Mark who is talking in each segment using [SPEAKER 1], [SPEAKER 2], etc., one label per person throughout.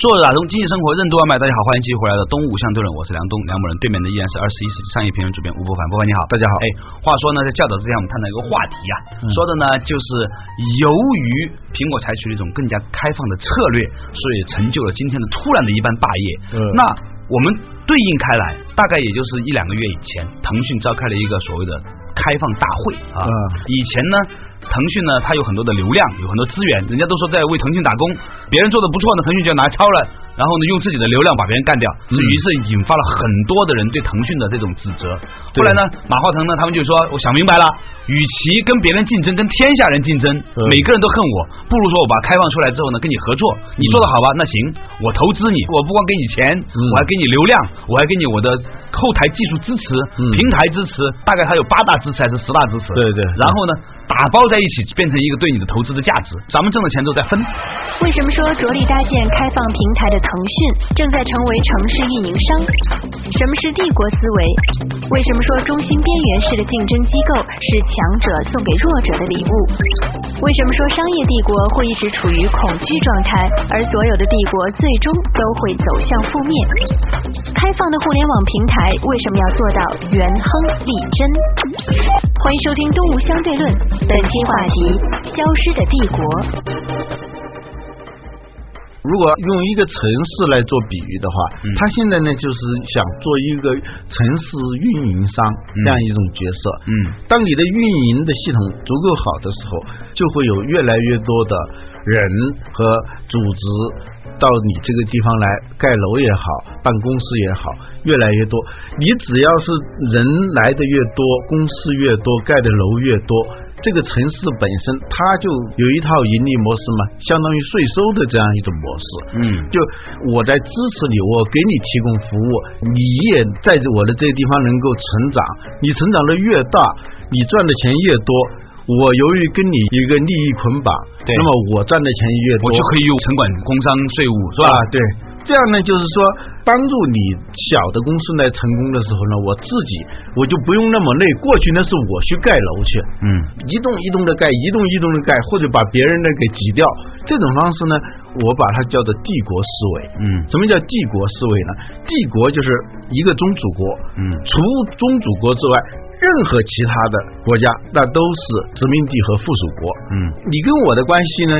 [SPEAKER 1] 做打通经济生活任督二脉，大家好，欢迎继续回来的东吴相对论，我是梁东，梁某人对面的依然是二十一世纪商业评论主编吴伯凡，伯凡你好，
[SPEAKER 2] 大家好。
[SPEAKER 1] 哎，话说呢，在教导之前我们探讨一个话题呀，说的呢就是由于苹果采取了一种更加开放的策略，所以成就了今天的突然的一番大业。
[SPEAKER 2] 嗯
[SPEAKER 1] 那我们对应开来，大概也就是一两个月以前，腾讯召开了一个所谓的开放大会啊。
[SPEAKER 2] 嗯
[SPEAKER 1] 以前呢，腾讯呢它有很多的流量，有很多资源，人家都说在为腾讯打工，别人做的不错呢，腾讯就要拿抄了，然后呢用自己的流量把别人干掉，
[SPEAKER 2] 嗯
[SPEAKER 1] 于是引发了很多的人对腾讯的这种指责。后来呢，马化腾呢他们就说，我想明白了。与其跟别人竞争，跟天下人竞争，
[SPEAKER 2] 嗯
[SPEAKER 1] 每个人都恨我，不如说我把它开放出来之后呢，跟你合作，你做的好吧，那行，我投资你，我不光给你钱，我还给你流量，我还给你我的后台技术支持、
[SPEAKER 2] 嗯
[SPEAKER 1] 平台支持，大概它有八大支持还是十大支持？
[SPEAKER 2] 对对
[SPEAKER 1] 然后呢，打包在一起，变成一个对你的投资的价值，咱们挣的钱都在分。
[SPEAKER 3] 为什么说着力搭建开放平台的腾讯正在成为城市运营商？什么是帝国思维？为什么说中心边缘式的竞争机构是强强者送给弱者的礼物？为什么说商业帝国会一直处于恐惧状态，而所有的帝国最终都会走向覆灭？开放的互联网平台为什么要做到元亨利贞？欢迎收听《东吴相对论》，本期话题：消失的帝国。
[SPEAKER 2] 如果用一个城市来做比喻的话，
[SPEAKER 1] 嗯
[SPEAKER 2] 他现在呢就是想做一个城市运营商
[SPEAKER 1] 嗯
[SPEAKER 2] 这样一种角色。
[SPEAKER 1] 嗯
[SPEAKER 2] 当你的运营的系统足够好的时候，就会有越来越多的人和组织到你这个地方来盖楼也好，办公室也好，越来越多。你只要是人来的越多，公司越多，盖的楼越多。这个城市本身它就有一套盈利模式嘛，相当于税收的这样一种模式。
[SPEAKER 1] 嗯
[SPEAKER 2] 就我在支持你，我给你提供服务，你也在我的这个地方能够成长。你成长的越大，你赚的钱越多，我由于跟你一个利益捆绑，
[SPEAKER 1] 对
[SPEAKER 2] 那么我赚的钱越多，
[SPEAKER 1] 我就可以用城管、工商、税务，是吧？
[SPEAKER 2] 啊，对，这样呢，就是说帮助你小的公司来成功的时候呢，我自己我就不用那么累。过去呢是我去盖楼去，
[SPEAKER 1] 嗯
[SPEAKER 2] 一栋一栋的盖，一栋一栋的盖，或者把别人的给挤掉，这种方式呢，我把它叫做帝国思维。
[SPEAKER 1] 嗯
[SPEAKER 2] 什么叫帝国思维呢？帝国就是一个宗主国，
[SPEAKER 1] 嗯
[SPEAKER 2] 除宗主国之外，任何其他的国家那都是殖民地和附属国。
[SPEAKER 1] 嗯
[SPEAKER 2] 你跟我的关系呢，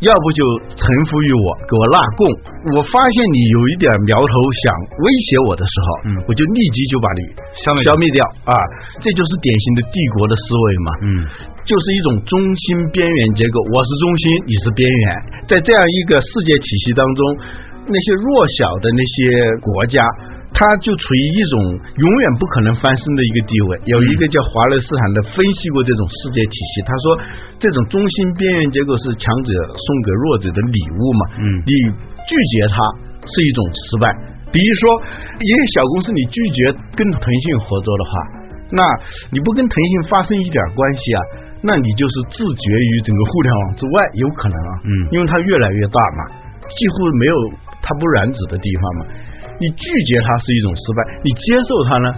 [SPEAKER 2] 要不就臣服于我，给我纳贡。我发现你有一点苗头想威胁我的时候，
[SPEAKER 1] 嗯
[SPEAKER 2] 我就立即就把你
[SPEAKER 1] 消灭
[SPEAKER 2] 消灭掉啊！这就是典型的帝国的思维嘛。
[SPEAKER 1] 嗯
[SPEAKER 2] 就是一种中心边缘结构，我是中心，你是边缘，在这样一个世界体系当中，那些弱小的那些国家。它就处于一种永远不可能翻身的一个地位。有一个叫华勒斯坦的分析过这种世界体系，他说这种中心边缘结构是强者送给弱者的礼物嘛。
[SPEAKER 1] 嗯
[SPEAKER 2] 你拒绝它是一种失败。比如说一个小公司，你拒绝跟腾讯合作的话，那你不跟腾讯发生一点关系啊，那你就是自绝于整个互联网之外，有可能啊，
[SPEAKER 1] 嗯
[SPEAKER 2] 因为它越来越大嘛，几乎没有它不染指的地方嘛。你拒绝它是一种失败，你接受它呢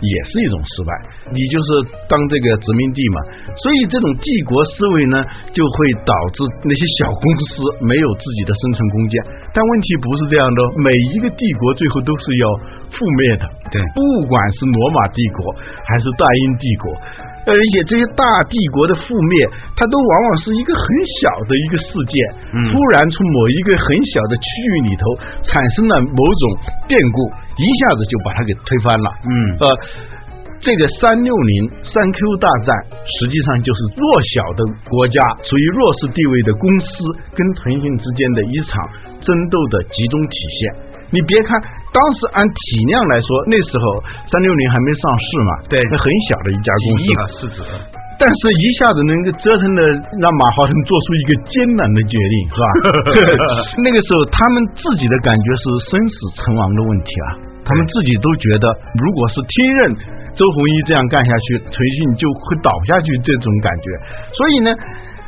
[SPEAKER 2] 也是一种失败，你就是当这个殖民地嘛。所以这种帝国思维呢，就会导致那些小公司没有自己的生存空间。但问题不是这样的哦，每一个帝国最后都是要覆灭的。
[SPEAKER 1] 对
[SPEAKER 2] 不管是罗马帝国还是大英帝国，而且这些大帝国的覆灭，它都往往是一个很小的一个事件，
[SPEAKER 1] 嗯
[SPEAKER 2] 突然从某一个很小的区域里头产生了某种变故，一下子就把它给推翻了。
[SPEAKER 1] 嗯
[SPEAKER 2] 呃，这个三六零三 Q 大战，实际上就是弱小的国家处于弱势地位的公司跟腾讯之间的一场争斗的集中体现。你别看当时按体量来说，那时候三六零还没上市嘛，
[SPEAKER 1] 对
[SPEAKER 2] 那很小的一家公司
[SPEAKER 1] 几亿
[SPEAKER 2] 嘛
[SPEAKER 1] 市值，
[SPEAKER 2] 但是一下子能够折腾的让马化腾做出一个艰难的决定，是吧？那个时候他们自己的感觉是生死存亡的问题啊，他们自己都觉得，如果是听任周鸿祎这样干下去，腾讯就会倒下去这种感觉。所以呢，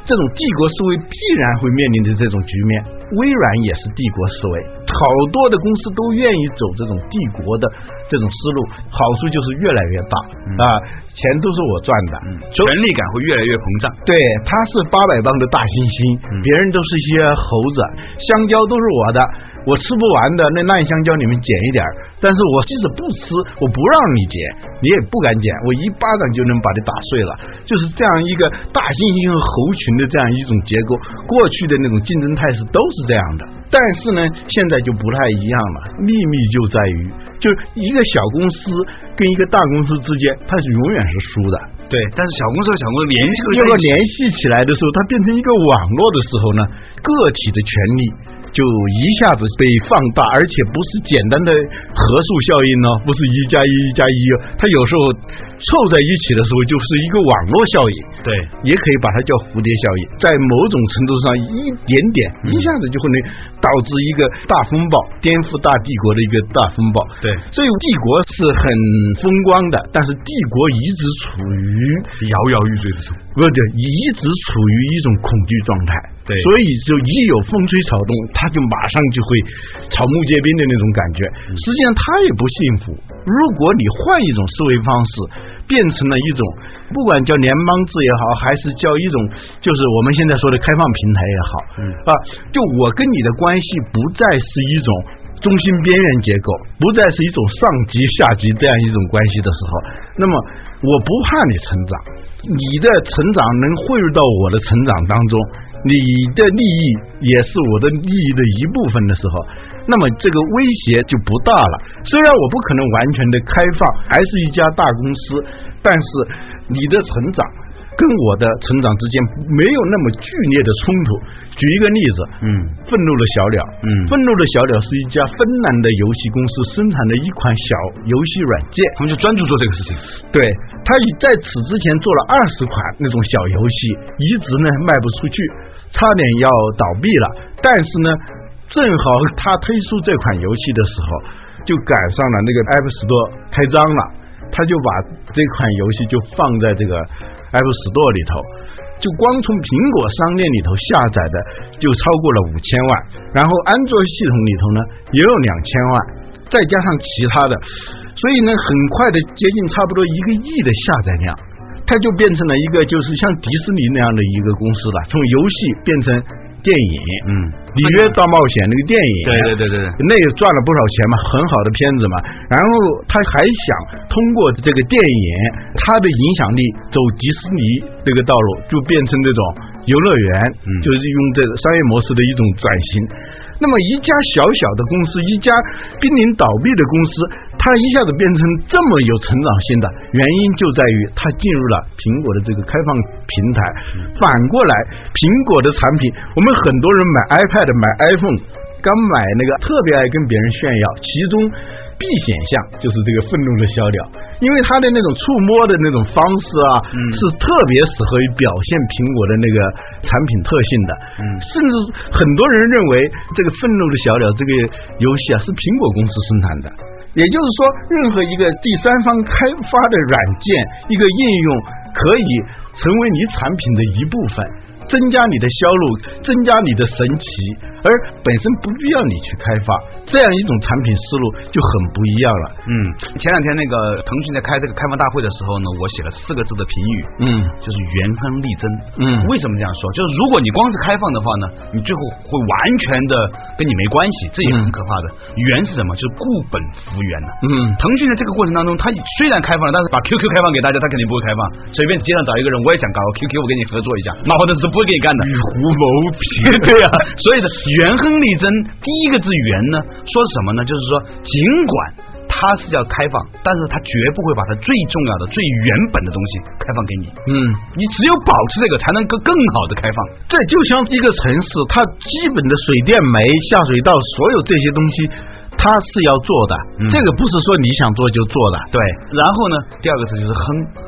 [SPEAKER 2] 这种帝国思维必然会面临的这种局面。微软也是帝国思维，好多的公司都愿意走这种帝国的这种思路，好处就是越来越大。啊，钱都是我赚的，
[SPEAKER 1] 权力感会越来越膨胀。
[SPEAKER 2] 对，他是八百磅的大猩猩，别人都是一些猴子，香蕉都是我的，我吃不完的那烂香蕉你们捡一点儿，但是我即使不吃，我不让你捡，你也不敢捡，我一巴掌就能把你打碎了，就是这样一个大猩猩和猴群的这样一种结构，过去的那种竞争态势都是这样的。但是呢，现在就不太一样了。秘密就在于，就一个小公司跟一个大公司之间，它是永远是输的。
[SPEAKER 1] 对，但是小公司和小公司联系如
[SPEAKER 2] 果联系起来的时候，它变成一个网络的时候呢，个体的权利就一下子被放大，而且不是简单的合数效应呢，不是一加一加一，它有时候凑在一起的时候就是一个网络效应。
[SPEAKER 1] 对，
[SPEAKER 2] 也可以把它叫蝴蝶效应，在某种程度上一点点一下子就会能导致一个大风暴，颠覆大帝国的一个大风暴。
[SPEAKER 1] 对，
[SPEAKER 2] 所以帝国是很风光的，但是帝国一直处于
[SPEAKER 1] 摇摇欲坠之中。
[SPEAKER 2] 不对，一直处于一种恐惧状态。
[SPEAKER 1] 对
[SPEAKER 2] 所以就一有风吹草动，他就马上就会草木皆兵的那种感觉。实际上他也不幸福。如果你换一种思维方式，变成了一种不管叫联邦制也好，还是叫一种就是我们现在说的开放平台也好，啊，就我跟你的关系不再是一种。中心边缘结构不再是一种上级下级这样一种关系的时候，那么我不怕你成长，你的成长能汇入到我的成长当中，你的利益也是我的利益的一部分的时候，那么这个威胁就不大了。虽然我不可能完全的开放，还是一家大公司，但是你的成长跟我的成长之间没有那么剧烈的冲突。举一个例子，
[SPEAKER 1] 嗯，
[SPEAKER 2] 愤怒的小鸟，
[SPEAKER 1] 嗯
[SPEAKER 2] 愤怒的小鸟是一家芬兰的游戏公司生产的一款小游戏软件，
[SPEAKER 1] 他们就专注做这个事情。
[SPEAKER 2] 对，他已在此之前做了二十款那种小游戏，一直呢卖不出去，差点要倒闭了。但是呢，正好他推出这款游戏的时候，就赶上了那个 App Store 开张了，他就把这款游戏就放在这个 App Store 里头。就光从苹果商店里头下载的就超过了五千万，然后安卓系统里头呢也有两千万，再加上其他的，所以呢很快的接近差不多一个亿的下载量，它就变成了一个就是像迪士尼那样的一个公司了，从游戏变成电影，
[SPEAKER 1] 嗯，
[SPEAKER 2] 里约大冒险那个电影，
[SPEAKER 1] 对对对对对，
[SPEAKER 2] 那也赚了不少钱嘛，很好的片子嘛。然后他还想通过这个电影，他的影响力走迪士尼这个道路，就变成这种游乐园，就是用这个商业模式的一种转型。那么一家小小的公司，一家濒临倒闭的公司，它一下子变成这么有成长性的原因，就在于它进入了苹果的这个开放平台。反过来，苹果的产品，我们很多人买 iPad、买 iPhone，刚买那个特别爱跟别人炫耀，其中必选项就是这个愤怒的小鸟，因为它的那种触摸的那种方式啊，是特别适合于表现苹果的那个产品特性的。嗯，甚至很多人认为这个愤怒的小鸟这个游戏啊是苹果公司生产的。也就是说，任何一个第三方开发的软件，一个应用可以成为你产品的一部分，增加你的销路，增加你的神奇，而本身不必要你去开发，这样一种产品思路就很不一样了。
[SPEAKER 1] 嗯，前两天那个腾讯在开这个开放大会的时候呢，我写了四个字的评语，
[SPEAKER 2] 嗯
[SPEAKER 1] 就是元亨利贞。
[SPEAKER 2] 嗯
[SPEAKER 1] 为什么这样说？就是如果你光是开放的话呢，你最后会完全的跟你没关系，这也很可怕的。元是什么？就是固本扶源呐、
[SPEAKER 2] 嗯
[SPEAKER 1] 腾讯在这个过程当中，它虽然开放了，但是把 QQ 开放给大家，它肯定不会开放。随便街上找一个人，我也想搞个 QQ，我跟你合作一下，马化腾是不会给你干的。
[SPEAKER 2] 与狐谋皮，
[SPEAKER 1] 对啊、所以呢，元亨利贞第一个字元呢，说什么呢？就是说，尽管它是要开放，但是它绝不会把它最重要的、最原本的东西开放给你。
[SPEAKER 2] 嗯。
[SPEAKER 1] 你只有保持这个，才能够更好的开放。
[SPEAKER 2] 这就像一个城市，它基本的水电煤、下水道，所有这些东西，它它是要做的，
[SPEAKER 1] 嗯。
[SPEAKER 2] 这个不是说你想做就做的，
[SPEAKER 1] 对，然后呢，第二个字就是哼，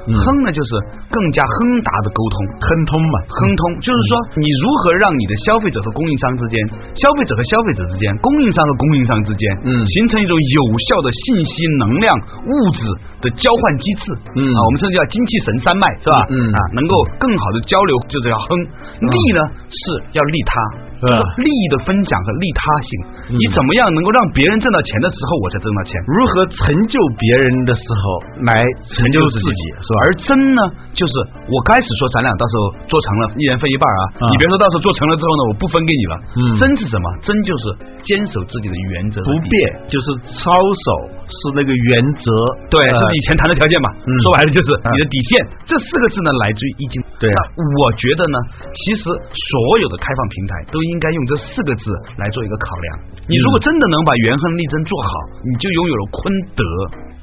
[SPEAKER 2] 嗯。
[SPEAKER 1] 哼呢就是更加哼达的沟通，
[SPEAKER 2] 亨通嘛，
[SPEAKER 1] 亨通就是说你如何让你的消费者和供应商之间，消费者和消费者之间，供应商和供应商之间，
[SPEAKER 2] 嗯。
[SPEAKER 1] 形成一种有效的信息、能量、物质的交换机制，
[SPEAKER 2] 嗯。
[SPEAKER 1] 啊，我们甚至叫精气神三脉，是吧？
[SPEAKER 2] 嗯。
[SPEAKER 1] 啊，能够更好的交流，就是要哼。利呢是要利他。利益的分享和利他性，
[SPEAKER 2] 嗯
[SPEAKER 1] 你怎么样能够让别人挣到钱的时候，我才挣到钱？
[SPEAKER 2] 如何成就别人的时候来成就自己，是吧？
[SPEAKER 1] 而真呢，就是我开始说咱俩到时候做成了，一人分一半啊。
[SPEAKER 2] 啊
[SPEAKER 1] 你别说到时候做成了之后呢，我不分给你了。
[SPEAKER 2] 嗯
[SPEAKER 1] 真是什么？真就是坚守自己的原则，
[SPEAKER 2] 不变。就是操守是那个原则，
[SPEAKER 1] 对，是以前谈的条件嘛。
[SPEAKER 2] 嗯
[SPEAKER 1] 说白了就是
[SPEAKER 2] 啊
[SPEAKER 1] 你的底线。这四个字呢，来自于易经。
[SPEAKER 2] 对
[SPEAKER 1] 我觉得呢，其实所有的开放平台都应该用这四个字来做一个考量。你如果真的能把元亨利贞做好，你就拥有了坤德。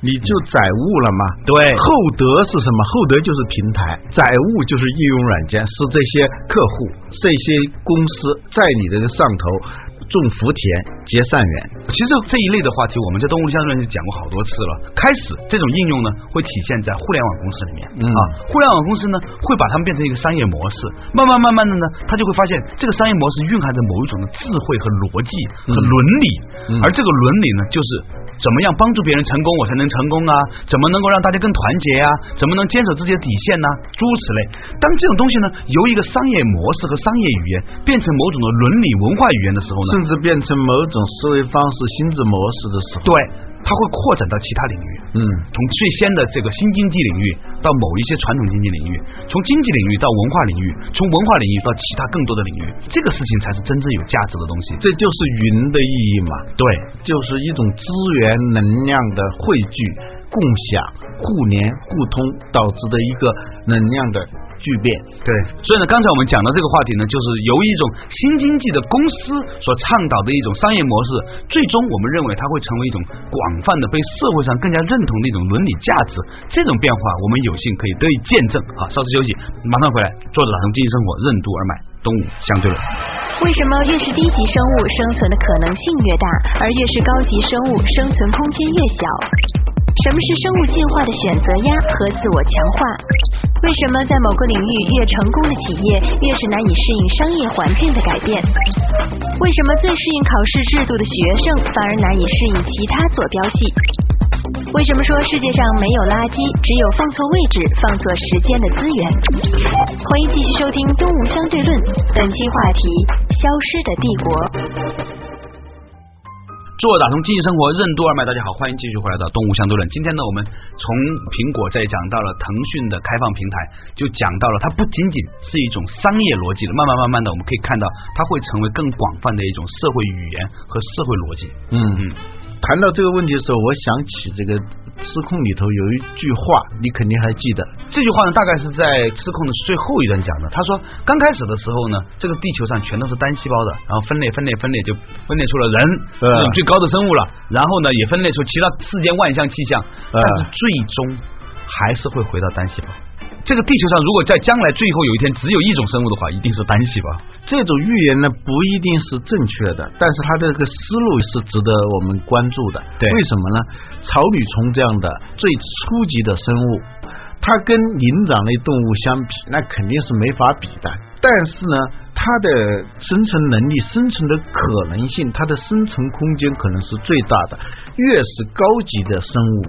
[SPEAKER 2] 你就载物了嘛。
[SPEAKER 1] 对
[SPEAKER 2] 厚德是什么？厚德就是平台，载物就是应用软件，是这些客户、这些公司在你这个上头种福田、结善缘。
[SPEAKER 1] 其实这一类的话题，我们在动物相对论就讲过好多次了。开始这种应用呢，会体现在互联网公司里面、
[SPEAKER 2] 嗯。
[SPEAKER 1] 啊，互联网公司呢会把它们变成一个商业模式，慢慢慢慢的呢，他就会发现这个商业模式蕴含着某一种的智慧和逻辑和伦理，
[SPEAKER 2] 嗯。
[SPEAKER 1] 而这个伦理呢，就是怎么样帮助别人成功，我才能成功啊？怎么能够让大家更团结呀、怎么能坚守自己的底线呢、诸如此类。当这种东西呢，由一个商业模式和商业语言变成某种的伦理文化语言的时候呢，
[SPEAKER 2] 甚至变成某种思维方式、心智模式的时候，
[SPEAKER 1] 对，它会扩展到其他领域。
[SPEAKER 2] 嗯，
[SPEAKER 1] 从最先的这个新经济领域到某一些传统经济领域，从经济领域到文化领域，从文化领域到其他更多的领域，这个事情才是真正有价值的东西。
[SPEAKER 2] 这就是云的意义嘛。
[SPEAKER 1] 对，
[SPEAKER 2] 就是一种资源能量的汇聚、共享、互联互通导致的一个能量的巨变。
[SPEAKER 1] 对，所以呢，刚才我们讲的这个话题呢，就是由一种新经济的公司所倡导的一种商业模式，最终我们认为它会成为一种广泛的被社会上更加认同的一种伦理价值。这种变化，我们有幸可以得以见证。啊，稍事休息，马上回来。作者打通经济生活，任督而买，东吴相对论。
[SPEAKER 3] 为什么越是低级生物生存的可能性越大，而越是高级生物生存空间越小？什么是生物进化的选择压和自我强化？为什么在某个领域越成功的企业越是难以适应商业环境的改变？为什么最适应考试制度的学生反而难以适应其他坐标系？为什么说世界上没有垃圾，只有放错位置、放错时间的资源？欢迎继续收听《东吴相对论》，本期话题：消失的帝国。
[SPEAKER 1] 做打通经济生活任督二脉，大家好，欢迎继续回来到东吴相对论。今天呢，我们从苹果再讲到了腾讯的开放平台，就讲到了它不仅仅是一种商业逻辑了，慢慢慢慢的，我们可以看到它会成为更广泛的一种社会语言和社会逻辑。
[SPEAKER 2] 嗯
[SPEAKER 1] 嗯，
[SPEAKER 2] 谈到这个问题的时候，我想起这个《失控》里头有一句话，你肯定还记得。
[SPEAKER 1] 这句话呢，大概是在《失控》的最后一段讲的。他说，刚开始的时候呢，这个地球上全都是单细胞的，然后分裂、分裂、分裂，就分裂出了人
[SPEAKER 2] 呃
[SPEAKER 1] 这种最高的生物了。然后呢，也分裂出其他世间万象气象，但是最终还是会回到单细胞。这个地球上，如果在将来最后有一天只有一种生物的话，一定是单细胞。
[SPEAKER 2] 这种预言呢，不一定是正确的，但是它这个思路是值得我们关注的。
[SPEAKER 1] 对
[SPEAKER 2] 为什么呢？草履虫这样的最初级的生物，它跟灵长类动物相比，那肯定是没法比的。但是呢，它的生存能力、生存的可能性，它的生存空间可能是最大的。越是高级的生物，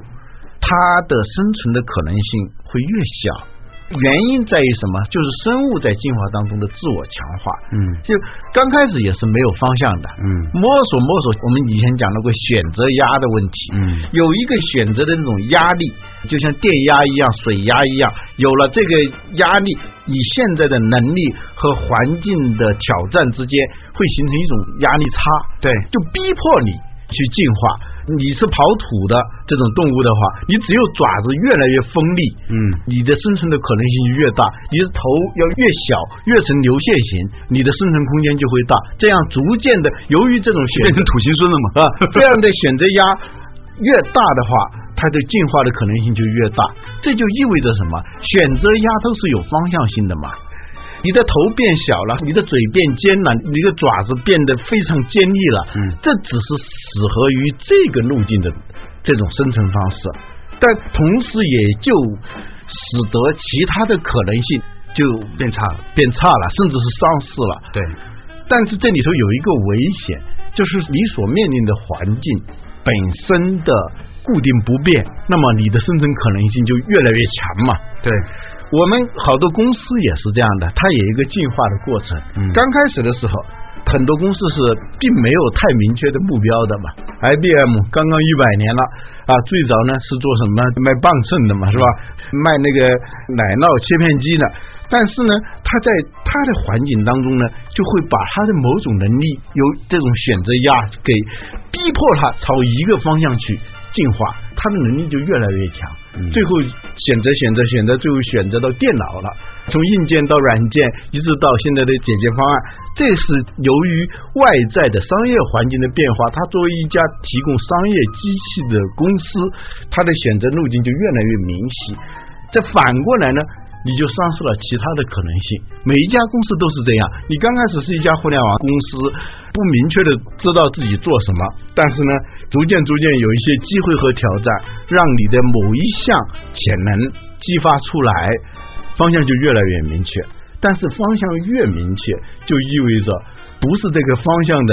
[SPEAKER 2] 它的生存的可能性会越小。原因在于什么？就是生物在进化当中的自我强化。
[SPEAKER 1] 嗯
[SPEAKER 2] 就刚开始也是没有方向的，
[SPEAKER 1] 嗯
[SPEAKER 2] 摸索摸索。我们以前讲到过选择压的问题，
[SPEAKER 1] 嗯
[SPEAKER 2] 有一个选择的那种压力，就像电压一样、水压一样，有了这个压力，你现在的能力和环境的挑战之间会形成一种压力差，
[SPEAKER 1] 对
[SPEAKER 2] 就逼迫你去进化。你是刨土的这种动物的话，你只有爪子越来越锋利，
[SPEAKER 1] 嗯
[SPEAKER 2] 你的生存的可能性就越大，你的头要越小，越成流线型，你的生存空间就会大。这样逐渐的，由于这种选择
[SPEAKER 1] 变成土行孙了嘛？
[SPEAKER 2] 啊，这样的选择压越大的话，它的进化的可能性就越大。这就意味着什么？选择压都是有方向性的嘛。你的头变小了，你的嘴变尖了，你的爪子变得非常尖利了。
[SPEAKER 1] 嗯
[SPEAKER 2] 这只是适合于这个路径的这种生存方式，但同时也就使得其他的可能性就
[SPEAKER 1] 变差了。
[SPEAKER 2] 变差了，甚至是丧失了。
[SPEAKER 1] 对，
[SPEAKER 2] 但是这里头有一个危险，就是你所面临的环境本身的固定不变，那么你的生存可能性就越来越强嘛。
[SPEAKER 1] 对，
[SPEAKER 2] 我们好多公司也是这样的，它有一个进化的过程。
[SPEAKER 1] 嗯
[SPEAKER 2] 刚开始的时候，很多公司是并没有太明确的目标的嘛。IBM 刚刚一百年了啊，最早呢是做什么卖棒秤的嘛，是吧？卖那个奶酪切片机的。但是呢，他在他的环境当中呢，就会把他的某种能力由这种选择压给逼迫他朝一个方向去进化，他的能力就越来越强。
[SPEAKER 1] 嗯
[SPEAKER 2] 最后选择选择选择，最后选择到电脑了，从硬件到软件，一直到现在的解决方案，这是由于外在的商业环境的变化，它作为一家提供商业机器的公司，它的选择路径就越来越明晰。这反过来呢，你就丧失了其他的可能性。每一家公司都是这样，你刚开始是一家互联网公司，不明确的知道自己做什么，但是呢，逐渐逐渐有一些机会和挑战，让你的某一项潜能激发出来，方向就越来越明确。但是方向越明确，就意味着不是这个方向的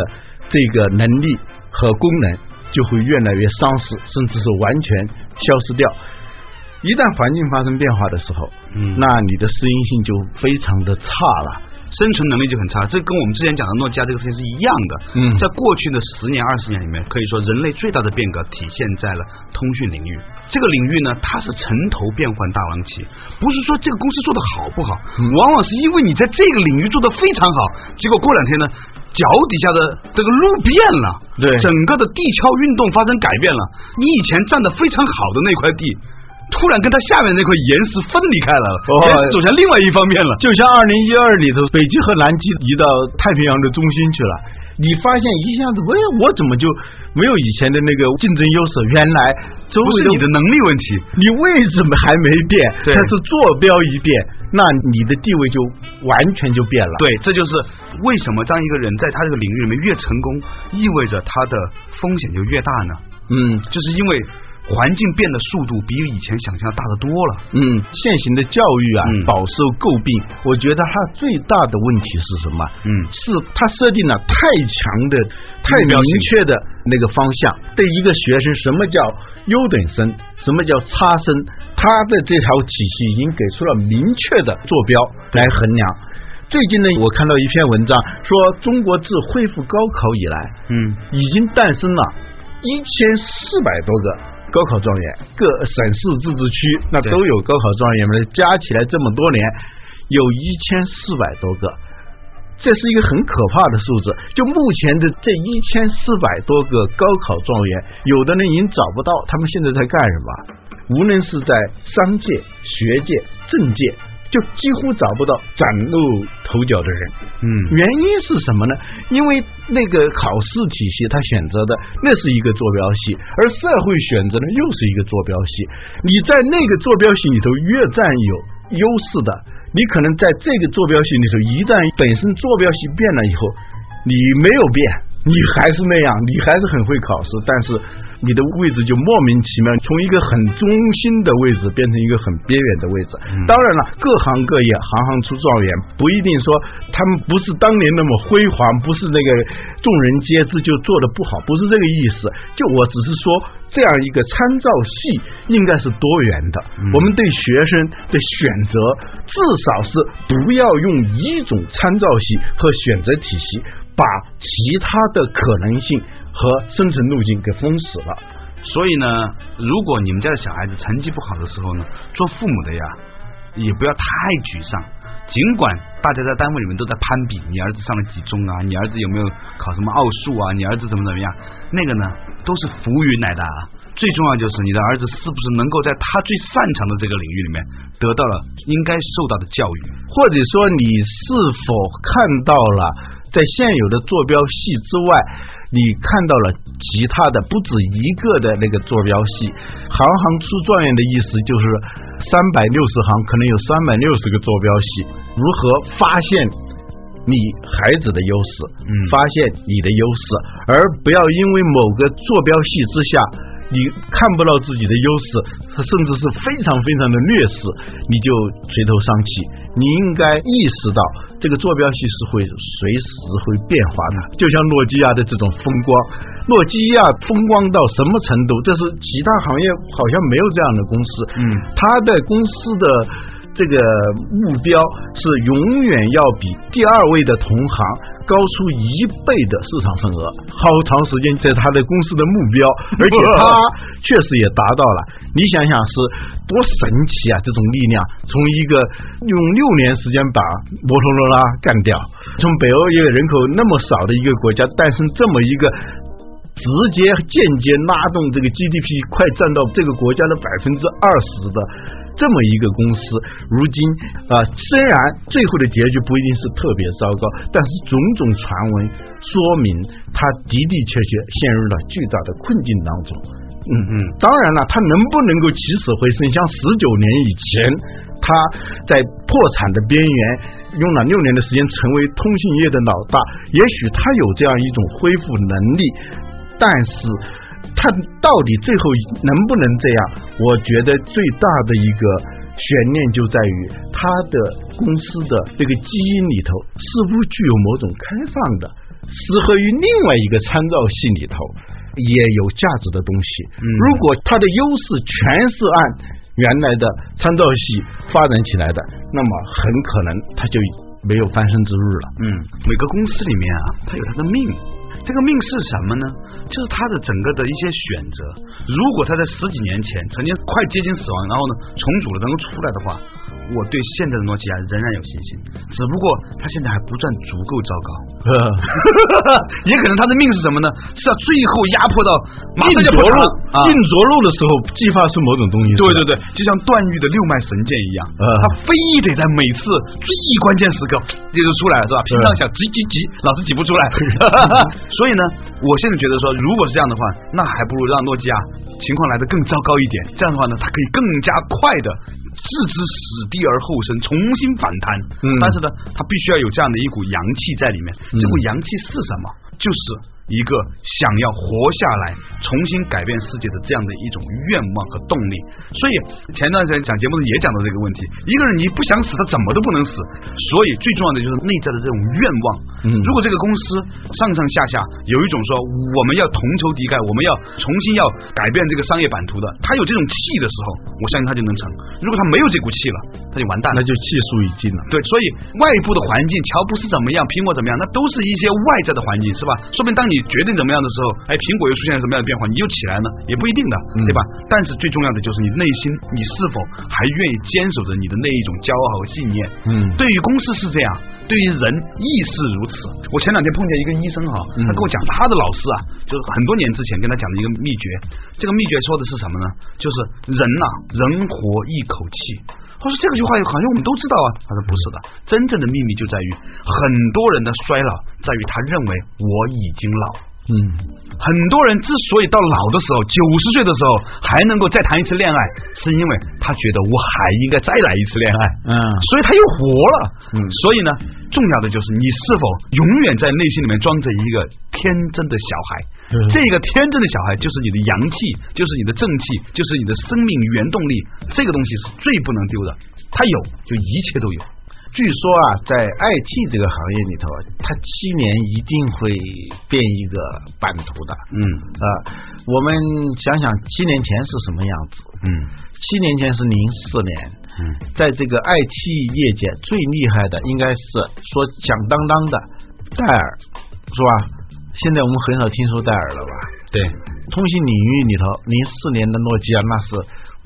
[SPEAKER 2] 这个能力和功能就会越来越丧失，甚至是完全消失掉。一旦环境发生变化的时候，
[SPEAKER 1] 嗯
[SPEAKER 2] 那你的适应性就非常的差了。
[SPEAKER 1] 生存能力就很差，这跟我们之前讲的诺基亚这个事情是一样的。
[SPEAKER 2] 嗯
[SPEAKER 1] 在过去的十年、二十年里面，可以说人类最大的变革体现在了通讯领域。这个领域呢，它是城头变换大王旗，不是说这个公司做的好不好，往往是因为你在这个领域做的非常好，结果过两天呢，脚底下的这个路变了，
[SPEAKER 2] 对
[SPEAKER 1] 整个的地壳运动发生改变了，你以前占的非常好的那块地。突然跟它下面那块岩石分离开来了，
[SPEAKER 2] 哦
[SPEAKER 1] 岩石走向另外一方面了。
[SPEAKER 2] 就像二零一二里头，北极和南极移到太平洋的中心去了，你发现一下子，喂，我怎么就没有以前的那个竞争优势？原来周
[SPEAKER 1] 不
[SPEAKER 2] 围
[SPEAKER 1] 是你的能力问题，
[SPEAKER 2] 你位置还没变，
[SPEAKER 1] 对
[SPEAKER 2] 但是坐标一变，那你的地位就完全就变了。
[SPEAKER 1] 对，这就是为什么当一个人在他这个领域里面越成功，意味着他的风险就越大呢？
[SPEAKER 2] 嗯
[SPEAKER 1] 就是因为环境变的速度比以前想象大得多了。
[SPEAKER 2] 嗯，现行的教育啊，
[SPEAKER 1] 嗯
[SPEAKER 2] 饱受诟病。我觉得它最大的问题是什么？
[SPEAKER 1] 嗯
[SPEAKER 2] 是它设定了太强的、太明确的那个方向。对一个学生，什么叫优等生？什么叫差生？他的这条体系已经给出了明确的坐标来衡量。最近呢，我看到一篇文章说，中国自恢复高考以来，
[SPEAKER 1] 嗯
[SPEAKER 2] 已经诞生了一千四百多个高考状元，各省市自治区那都有高考状元们，加起来这么多年，有一千四百多个。这是一个很可怕的数字。就目前的这一千四百多个高考状元，有的人已经找不到他们现在在干什么。无论是在商界、学界、政界，就几乎找不到崭露头角的人。
[SPEAKER 1] 嗯
[SPEAKER 2] 原因是什么呢？因为那个考试体系，他选择的那是一个坐标系，而社会选择的又是一个坐标系。你在那个坐标系里头越占有优势的，你可能在这个坐标系里头，一旦本身坐标系变了以后，你没有变，你还是那样，你还是很会考试，但是你的位置就莫名其妙从一个很中心的位置变成一个很边缘的位置。当然了，各行各业行行出状元，不一定说他们不是当年那么辉煌，不是那个众人皆知就做的不好，不是这个意思。就我只是说。这样一个参照系应该是多元的，我们对学生的选择至少是不要用一种参照系和选择体系把其他的可能性和生存路径给封死了。
[SPEAKER 1] 所以呢，如果你们家的小孩子成绩不好的时候呢，做父母的呀，也不要太沮丧。尽管大家在单位里面都在攀比，你儿子上了几中啊，你儿子有没有考什么奥数啊，你儿子怎么怎么样，那个呢都是浮云来的啊。最重要就是你的儿子是不是能够在他最擅长的这个领域里面得到了应该受到的教育。
[SPEAKER 2] 或者说你是否看到了在现有的坐标系之外，你看到了其他的不止一个的那个坐标系？行行出状元的意思就是三百六十行，可能有三百六十个坐标系。如何发现你孩子的优势，
[SPEAKER 1] 嗯
[SPEAKER 2] 发现你的优势，而不要因为某个坐标系之下，你看不到自己的优势，甚至是非常非常的劣势，你就垂头丧气。你应该意识到，这个坐标系是会随时会变化的，就像诺基亚的这种风光，诺基亚风光到什么程度？这是其他行业好像没有这样的公司。
[SPEAKER 1] 嗯
[SPEAKER 2] 它的公司的这个目标是永远要比第二位的同行高出一倍的市场份额，好长时间在他的公司的目标，而且他确实也达到了。你想想是多神奇啊！这种力量，从一个用六年时间把摩托罗拉干掉，从北欧一个人口那么少的一个国家诞生这么一个直接、间接拉动这个 GDP 快占到这个国家的百分之二十的这么一个公司，如今啊、虽然最后的结局不一定是特别糟糕，但是种种传闻说明他的的确确陷入了巨大的困境当中。嗯嗯，当然了，他能不能够起死回生？像十九年以前，他在破产的边缘，用了六年的时间成为通信业的老大，也许他有这样一种恢复能力，但是它到底最后能不能这样？我觉得最大的一个悬念就在于它的公司的这个基因里头似乎具有某种开放的，适合于另外一个参照系里头也有价值的东西。如果它的优势全是按原来的参照系发展起来的，那么很可能它就没有翻身之日了。
[SPEAKER 1] 嗯，每个公司里面啊，它有它的命。这个命是什么呢？就是他的整个的一些选择。如果他在十几年前曾经快接近死亡，然后呢重组了能够出来的话，我对现在的诺基亚仍然有信心。只不过他现在还不算足够糟糕，也可能他的命是什么呢？是要最后压迫到马上就破产了啊！
[SPEAKER 2] 硬着陆的时候激发出某种东西。
[SPEAKER 1] 对对对，就像段誉的六脉神剑一样，
[SPEAKER 2] 呃
[SPEAKER 1] 他非得在每次最关键时刻就是出来是吧？平常想挤挤挤，老是挤不出来。所以呢，我现在觉得说，如果是这样的话，那还不如让诺基亚情况来得更糟糕一点。这样的话呢，它可以更加快的置之死地而后生，重新反弹。
[SPEAKER 2] 嗯
[SPEAKER 1] 但是呢，它必须要有这样的一股阳气在里面。这股阳气是什么？就是一个想要活下来、重新改变世界的这样的一种愿望和动力。所以前段时间讲节目也讲到这个问题：一个人你不想死，他怎么都不能死。所以最重要的就是内在的这种愿望。
[SPEAKER 2] 嗯
[SPEAKER 1] 如果这个公司上上下下有一种说我们要同仇敌忾，我们要重新要改变这个商业版图的，他有这种气的时候，我相信他就能成。如果他没有这股气了，他就完蛋了
[SPEAKER 2] 那。就气数已尽了。
[SPEAKER 1] 对，所以外部的环境，乔布斯怎么样，苹果怎么样，那都是一些外在的环境，是吧？说明当你决定怎么样的时候，哎，苹果又出现了什么样的变化，你又起来呢，也不一定的，
[SPEAKER 2] 嗯
[SPEAKER 1] 对吧？但是最重要的就是你内心，你是否还愿意坚守着你的那一种骄傲和信念？
[SPEAKER 2] 嗯
[SPEAKER 1] 对于公司是这样，对于人亦是如此。我前两天碰见一个医生哈，
[SPEAKER 2] 嗯
[SPEAKER 1] 他跟我讲他的老师啊，就是很多年之前跟他讲的一个秘诀。这个秘诀说的是什么呢？就是人呐、人活一口气。他说这个句话好像我们都知道啊。他说不是的，真正的秘密就在于很多人的衰老在于他认为我已经老。
[SPEAKER 2] 嗯
[SPEAKER 1] 很多人之所以到老的时候，九十岁的时候还能够再谈一次恋爱，是因为他觉得我还应该再来一次恋爱。
[SPEAKER 2] 嗯
[SPEAKER 1] 所以他又活了。
[SPEAKER 2] 嗯
[SPEAKER 1] 所以呢，重要的就是你是否永远在内心里面装着一个天真的小孩。
[SPEAKER 2] 嗯
[SPEAKER 1] 这个天真的小孩就是你的阳气，就是你的正气，就是你的生命原动力。这个东西是最不能丢的，他有就一切都有。
[SPEAKER 2] 据说啊，在 IT 这个行业里头，他七年一定会变一个版图的。
[SPEAKER 1] 嗯
[SPEAKER 2] 啊，我们想想七年前是什么样子？
[SPEAKER 1] 嗯
[SPEAKER 2] 七年前是零四年，
[SPEAKER 1] 嗯
[SPEAKER 2] 在这个 IT 业界最厉害的应该是说响当当的戴尔，是吧？现在我们很少听说戴尔了吧？
[SPEAKER 1] 对，
[SPEAKER 2] 通信领域里头，零四年的诺基亚那是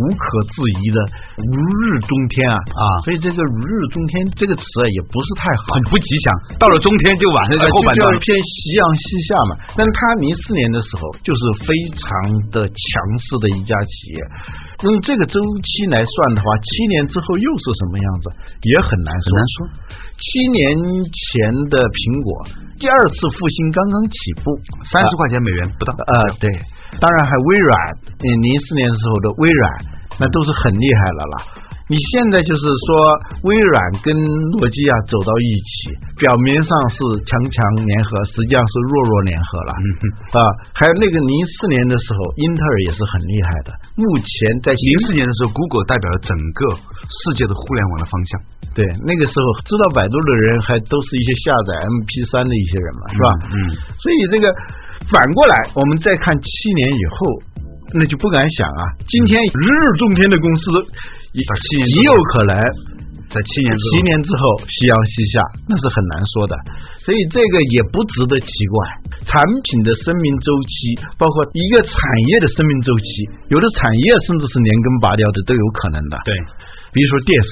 [SPEAKER 2] 无可置疑的如日中天啊
[SPEAKER 1] 啊
[SPEAKER 2] 所以这个如日中天这个词啊也不是太好，
[SPEAKER 1] 很不吉祥。到了中天就晚上在
[SPEAKER 2] 呃
[SPEAKER 1] 后半段
[SPEAKER 2] 偏夕阳西下嘛。但是他零四年的时候就是非常的强势的一家企业，用这个周期来算的话，七年之后又是什么样子也很难说。
[SPEAKER 1] 很难说。
[SPEAKER 2] 七年前的苹果第二次复兴刚刚起步，
[SPEAKER 1] 三十块钱美元不到。
[SPEAKER 2] 呃，对，当然还微软，嗯，零四年的时候的微软，那都是很厉害了啦。你现在就是说微软跟诺基亚走到一起，表面上是强强联合，实际上是弱弱联合了。
[SPEAKER 1] 嗯，
[SPEAKER 2] 啊，还有那个零四年的时候，英特尔也是很厉害的。目前在
[SPEAKER 1] 零四年的时候，Google 代表了整个世界的互联网的方向。
[SPEAKER 2] 对那个时候知道百度的人还都是一些下载 MP 三的一些人嘛，是吧？
[SPEAKER 1] 嗯，
[SPEAKER 2] 所以这个反过来，我们再看七年以后，那就不敢想啊。今天日日中天的公司，也有可能
[SPEAKER 1] 在七年之后
[SPEAKER 2] 七年之后夕阳西下，那是很难说的。所以这个也不值得奇怪。产品的生命周期，包括一个产业的生命周期，有的产业甚至是连根拔掉的都有可能的。
[SPEAKER 1] 对，
[SPEAKER 2] 比如说电视，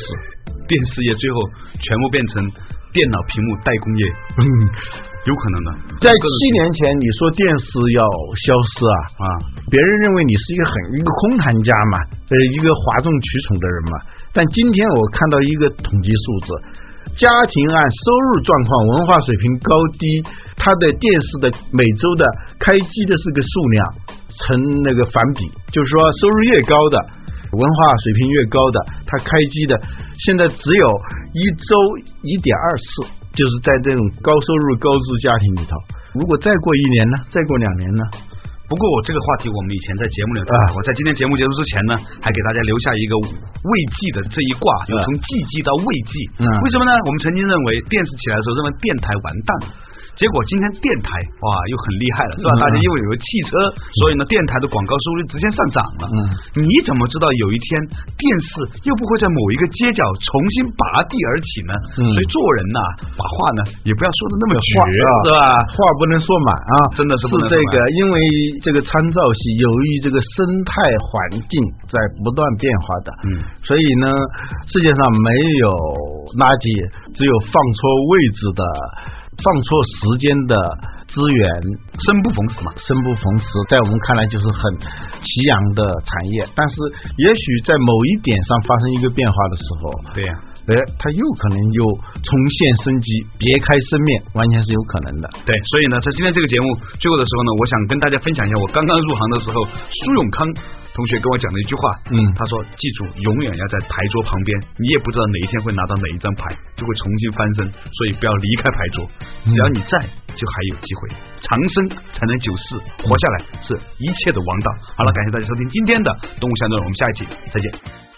[SPEAKER 1] 电视业最后全部变成电脑屏幕代工业，
[SPEAKER 2] 嗯，
[SPEAKER 1] 有可能的。
[SPEAKER 2] 在七年前你说电视要消失啊，
[SPEAKER 1] 啊，
[SPEAKER 2] 别人认为你是一个很一个空谈家嘛，呃，一个哗众取宠的人嘛。但今天我看到一个统计数字，家庭按收入状况、文化水平高低，它的电视的每周的开机的这个数量成那个反比，就是说收入越高的。文化水平越高的，它开机的现在只有一周一点二次，就是在这种高收入高知家庭里头。如果再过一年呢？再过两年呢？
[SPEAKER 1] 不过我这个话题我们以前在节目里有谈
[SPEAKER 2] 啊
[SPEAKER 1] 我，在今天节目结束之前呢，还给大家留下一个未济的这一卦，就从济济到未济。
[SPEAKER 2] 嗯
[SPEAKER 1] 为什么呢？我们曾经认为电视起来的时候，认为电台完蛋。结果今天电台哇又很厉害了，是吧？
[SPEAKER 2] 嗯
[SPEAKER 1] 大家因为有个汽车，所以呢电台的广告收入直线上涨了。
[SPEAKER 2] 嗯
[SPEAKER 1] 你怎么知道有一天电视又不会在某一个街角重新拔地而起呢？
[SPEAKER 2] 嗯
[SPEAKER 1] 所以做人呐，把话呢也不要说的那么绝，
[SPEAKER 2] 啊
[SPEAKER 1] 是吧？
[SPEAKER 2] 话不能说满啊，
[SPEAKER 1] 真的是不能说满
[SPEAKER 2] 这个，因为这个参照系由于这个生态环境在不断变化的，
[SPEAKER 1] 嗯，
[SPEAKER 2] 所以呢，世界上没有垃圾，只有放错位置的、放错时间的资源，
[SPEAKER 1] 生不逢时嘛。
[SPEAKER 2] 生不逢时，在我们看来就是很夕阳的产业，但是也许在某一点上发生一个变化的时候，
[SPEAKER 1] 对呀、
[SPEAKER 2] 哎，它又可能又重现生机，别开生面，完全是有可能的。
[SPEAKER 1] 对，所以呢，在今天这个节目最后的时候呢，我想跟大家分享一下我刚刚入行的时候，苏永康同学跟我讲的一句话。
[SPEAKER 2] 嗯
[SPEAKER 1] 他说：“记住，永远要在牌桌旁边，你也不知道哪一天会拿到哪一张牌，就会重新翻身，所以不要离开牌桌。只要你在，就还有机会。长生才能久世，活下来是一切的王道。”好了，感谢大家收听今天的《动物相对论》，我们下一期再见。